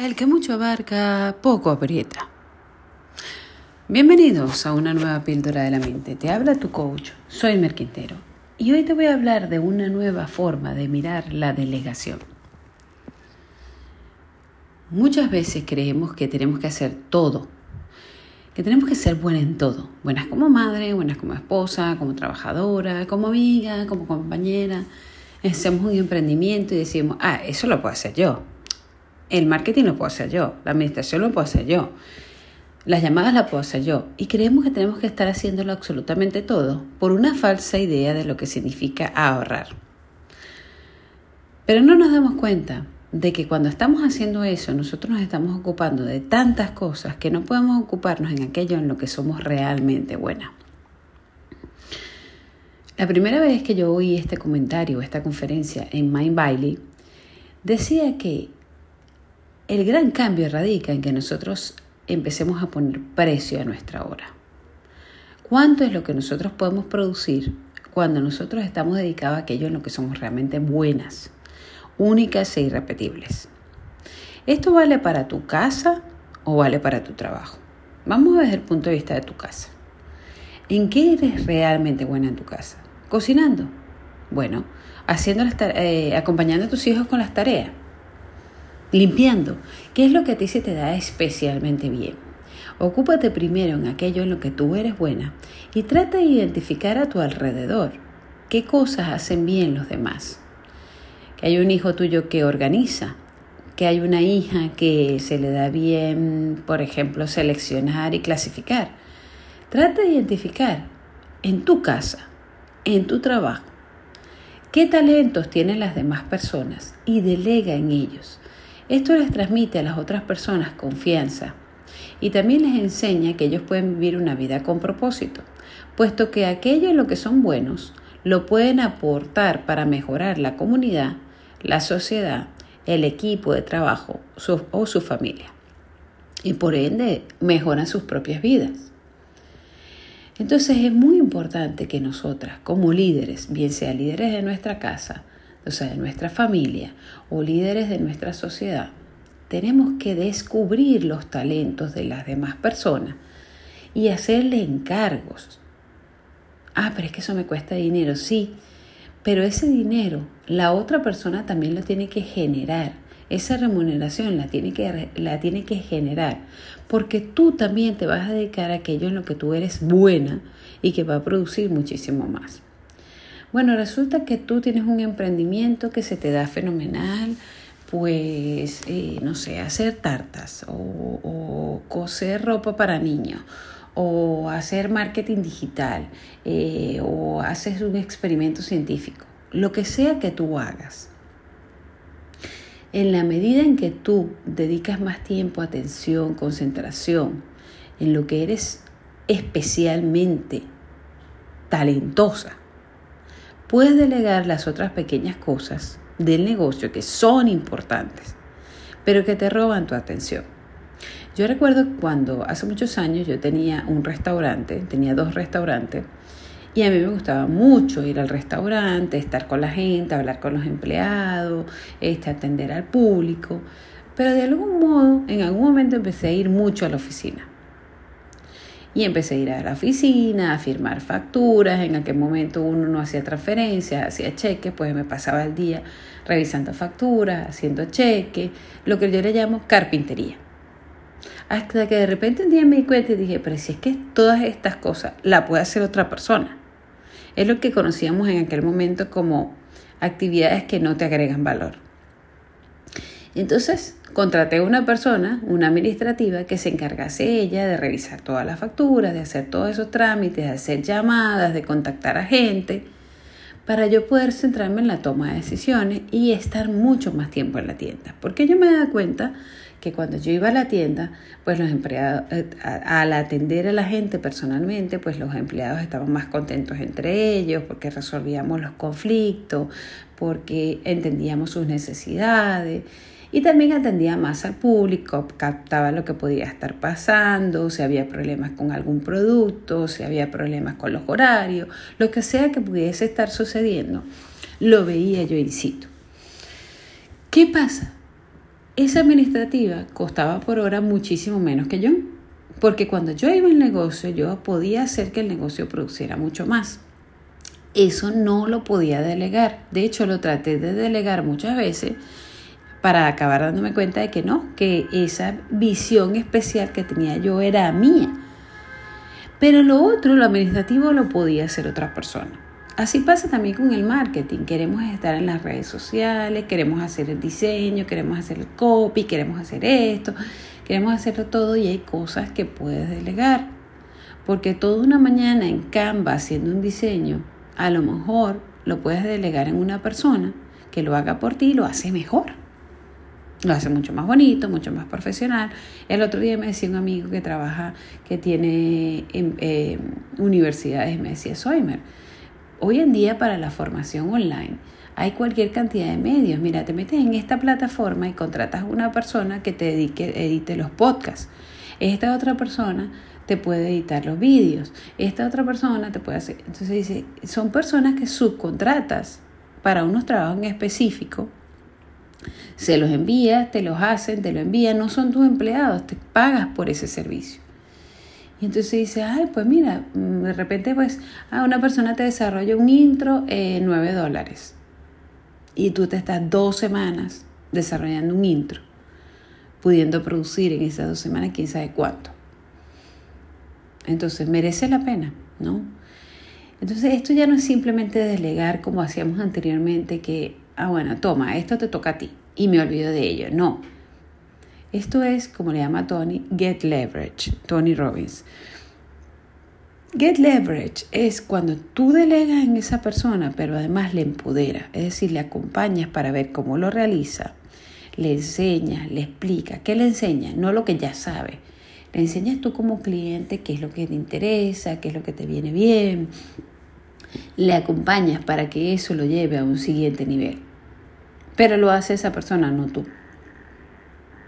El que mucho abarca, poco aprieta. Bienvenidos a una nueva píldora de la mente. Te habla tu coach, soy Merquintero. Y hoy te voy a hablar de una nueva forma de mirar la delegación. Muchas veces creemos que tenemos que hacer todo, que tenemos que ser buenas en todo. Buenas como madre, buenas como esposa, como trabajadora, como amiga, como compañera. Hacemos un emprendimiento y decimos, ah, eso lo puedo hacer yo el marketing lo puedo hacer yo, la administración lo puedo hacer yo, las llamadas las puedo hacer yo. Y creemos que tenemos que estar haciéndolo absolutamente todo por una falsa idea de lo que significa ahorrar. Pero no nos damos cuenta de que cuando estamos haciendo eso, nosotros nos estamos ocupando de tantas cosas que no podemos ocuparnos en aquello en lo que somos realmente buenas. La primera vez que yo oí este comentario, esta conferencia en Mind Bailey, decía que el gran cambio radica en que nosotros empecemos a poner precio a nuestra hora. ¿Cuánto es lo que nosotros podemos producir cuando nosotros estamos dedicados a aquello en lo que somos realmente buenas, únicas e irrepetibles? ¿Esto vale para tu casa o vale para tu trabajo? Vamos ver el punto de vista de tu casa. ¿En qué eres realmente buena en tu casa? ¿Cocinando? Bueno, eh, acompañando a tus hijos con las tareas limpiando. ¿Qué es lo que a ti se te da especialmente bien? Ocúpate primero en aquello en lo que tú eres buena y trata de identificar a tu alrededor qué cosas hacen bien los demás. Que hay un hijo tuyo que organiza, que hay una hija que se le da bien, por ejemplo, seleccionar y clasificar. Trata de identificar en tu casa, en tu trabajo, qué talentos tienen las demás personas y delega en ellos. Esto les transmite a las otras personas confianza y también les enseña que ellos pueden vivir una vida con propósito, puesto que aquello en lo que son buenos lo pueden aportar para mejorar la comunidad, la sociedad, el equipo de trabajo o su familia. Y por ende mejoran sus propias vidas. Entonces es muy importante que nosotras, como líderes, bien sea líderes de nuestra casa, o sea, de nuestra familia o líderes de nuestra sociedad, tenemos que descubrir los talentos de las demás personas y hacerle encargos. Ah, pero es que eso me cuesta dinero, sí, pero ese dinero la otra persona también lo tiene que generar. Esa remuneración la tiene que, la tiene que generar, porque tú también te vas a dedicar a aquello en lo que tú eres buena y que va a producir muchísimo más. Bueno, resulta que tú tienes un emprendimiento que se te da fenomenal, pues, eh, no sé, hacer tartas o, coser ropa para niños o hacer marketing digital eh, o haces un experimento científico, lo que sea que tú hagas. En la medida en que tú dedicas más tiempo, atención, concentración en lo que eres especialmente talentosa, puedes delegar las otras pequeñas cosas del negocio que son importantes, pero que te roban tu atención. Yo recuerdo cuando hace muchos años yo tenía un restaurante, tenía dos restaurantes, y a mí me gustaba mucho ir al restaurante, estar con la gente, hablar con los empleados, este, atender al público, pero de algún modo, en algún momento empecé a ir mucho a la oficina. Y empecé a ir a la oficina, a firmar facturas. En aquel momento uno no hacía transferencias, hacía cheques, pues me pasaba el día revisando facturas, haciendo cheques, lo que yo le llamo carpintería. Hasta que de repente un día me di cuenta y dije, pero si es que todas estas cosas la puede hacer otra persona. Es lo que conocíamos en aquel momento como actividades que no te agregan valor. Entonces contraté a una persona, una administrativa, que se encargase ella de revisar todas las facturas, de hacer todos esos trámites, de hacer llamadas, de contactar a gente, para yo poder centrarme en la toma de decisiones y estar mucho más tiempo en la tienda. Porque yo me daba cuenta que cuando yo iba a la tienda, pues los empleados, eh, al atender a la gente personalmente, pues los empleados estaban más contentos entre ellos, porque resolvíamos los conflictos, porque entendíamos sus necesidades y también atendía más al público, captaba lo que podía estar pasando, si había problemas con algún producto, si había problemas con los horarios, lo que sea que pudiese estar sucediendo, lo veía yo in. ¿Qué pasa? esa administrativa costaba por hora muchísimo menos que yo, porque cuando yo iba al negocio yo podía hacer que el negocio produciera mucho más. Eso no lo podía delegar. De hecho, lo traté de delegar muchas veces para acabar dándome cuenta de que no, que esa visión especial que tenía yo era mía. Pero lo otro, lo administrativo, lo podía hacer otra persona. Así pasa también con el marketing. Queremos estar en las redes sociales, queremos hacer el diseño, queremos hacer el copy, queremos hacer esto, queremos hacerlo todo y hay cosas que puedes delegar. Porque toda una mañana en Canva haciendo un diseño, a lo mejor lo puedes delegar en una persona que lo haga por ti y lo hace mejor. Lo hace mucho más bonito, mucho más profesional. El otro día me decía un amigo que trabaja, que tiene eh, universidades, me decía, Soymer, Hoy en día para la formación online hay cualquier cantidad de medios. Mira, te metes en esta plataforma y contratas a una persona que te dedique, edite los podcasts. Esta otra persona te puede editar los vídeos. Esta otra persona te puede hacer... Entonces dice, son personas que subcontratas para unos trabajos en específico. Se los envías, te los hacen, te lo envían. No son tus empleados, te pagas por ese servicio. Y entonces dice, ay, pues mira, mm, de repente pues, ah, una persona te desarrolla un intro en 9 dólares. Y tú te estás dos semanas desarrollando un intro, pudiendo producir en esas dos semanas quién sabe cuánto. Entonces merece la pena, ¿no? Entonces esto ya no es simplemente delegar como hacíamos anteriormente, que, ah, bueno, toma, esto te toca a ti y me olvido de ello. No, esto es, como le llama Tony, get leverage, Tony Robbins. Get leverage es cuando tú delegas en esa persona, pero además le empodera, es decir, le acompañas para ver cómo lo realiza, le enseñas, le explica. ¿Qué le enseñas? No lo que ya sabe. Le enseñas tú como cliente qué es lo que te interesa, qué es lo que te viene bien. Le acompañas para que eso lo lleve a un siguiente nivel. Pero lo hace esa persona, no tú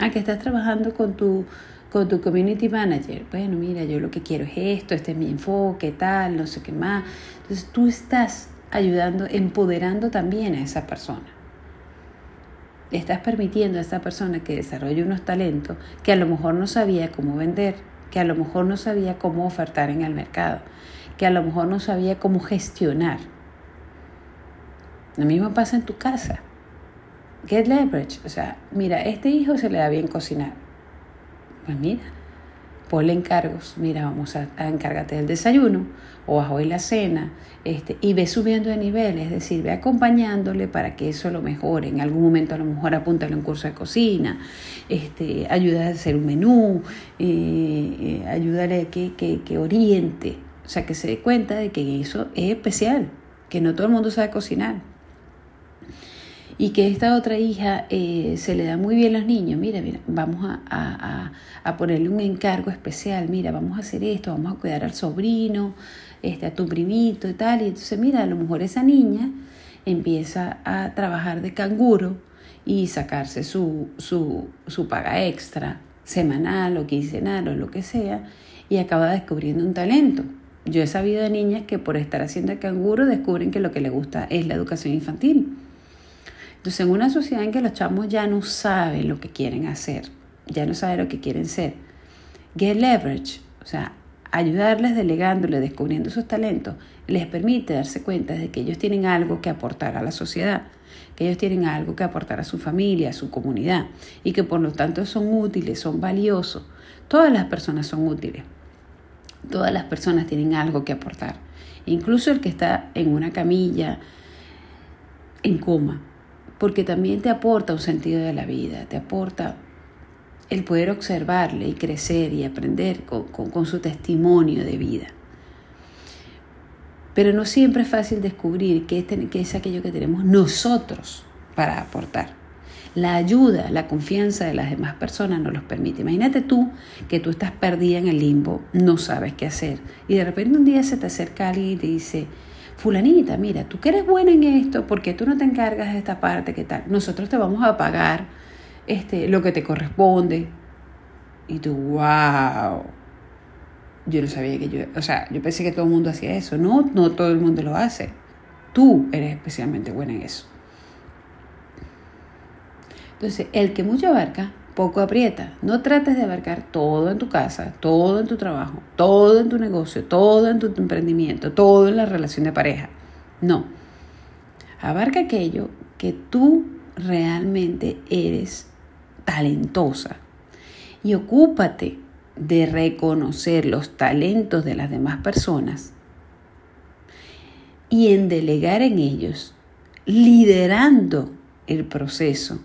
a que estás trabajando con tu, con tu community manager. Bueno, mira, yo lo que quiero es esto, este es mi enfoque, tal, no sé qué más. Entonces tú estás ayudando, empoderando también a esa persona. Estás permitiendo a esa persona que desarrolle unos talentos que a lo mejor no sabía cómo vender, que a lo mejor no sabía cómo ofertar en el mercado, que a lo mejor no sabía cómo gestionar. Lo mismo pasa en tu casa. Get leverage. O sea, mira, este hijo se le da bien cocinar. Pues mira, ponle encargos. Mira, vamos a, encárgate del desayuno o a hoy la cena. Este, y ve subiendo de nivel, es decir, ve acompañándole para que eso lo mejore. En algún momento a lo mejor apúntale un curso de cocina, este, ayuda a hacer un menú, eh, eh, ayúdale a que, que, que oriente. O sea, que se dé cuenta de que eso es especial, que no todo el mundo sabe cocinar. Y que esta otra hija eh, se le da muy bien a los niños, mira, mira, vamos a, ponerle un encargo especial, mira, vamos a hacer esto, vamos a cuidar al sobrino, este, a tu primito y tal, y entonces mira, a lo mejor esa niña empieza a trabajar de canguro y sacarse su, su, su paga extra, semanal o quincenal o lo que sea, y acaba descubriendo un talento. Yo he sabido de niñas que por estar haciendo el canguro descubren que lo que les gusta es la educación infantil entonces, en una sociedad en que los chamos ya no saben lo que quieren hacer, ya no saben lo que quieren ser, get leverage, o sea, ayudarles delegándoles, descubriendo sus talentos, les permite darse cuenta de que ellos tienen algo que aportar a la sociedad, que ellos tienen algo que aportar a su familia, a su comunidad, y que por lo tanto son útiles, son valiosos. Todas las personas son útiles. Todas las personas tienen algo que aportar. Incluso el que está en una camilla, en coma, porque también te aporta un sentido de la vida, te aporta el poder observarle y crecer y aprender con, su testimonio de vida. Pero no siempre es fácil descubrir qué es, qué es aquello que tenemos nosotros para aportar. La ayuda, la confianza de las demás personas nos los permite. Imagínate tú que tú estás perdida en el limbo, no sabes qué hacer y de repente un día se te acerca alguien y te dice, fulanita, mira, tú que eres buena en esto, porque tú no te encargas de esta parte? ¿Qué tal? Nosotros te vamos a pagar este, lo que te corresponde. Y tú, wow. Yo no sabía que yo, o sea, yo pensé que todo el mundo hacía eso. No, no todo el mundo lo hace. Tú eres especialmente buena en eso. Entonces, el que mucho abarca, poco aprieta. No trates de abarcar todo en tu casa, todo en tu trabajo, todo en tu negocio, todo en tu emprendimiento, todo en la relación de pareja. No. Abarca aquello que tú realmente eres talentosa y ocúpate de reconocer los talentos de las demás personas y en delegar en ellos, liderando el proceso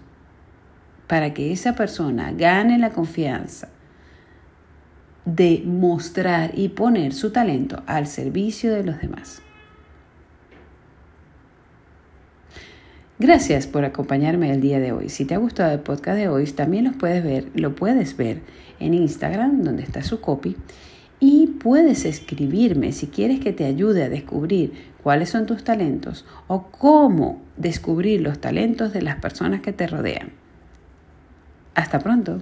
para que esa persona gane la confianza de mostrar y poner su talento al servicio de los demás. Gracias por acompañarme el día de hoy. Si te ha gustado el podcast de hoy, también lo puedes ver, lo puedes ver en Instagram, donde está su copy, y puedes escribirme si quieres que te ayude a descubrir cuáles son tus talentos o cómo descubrir los talentos de las personas que te rodean. Hasta pronto.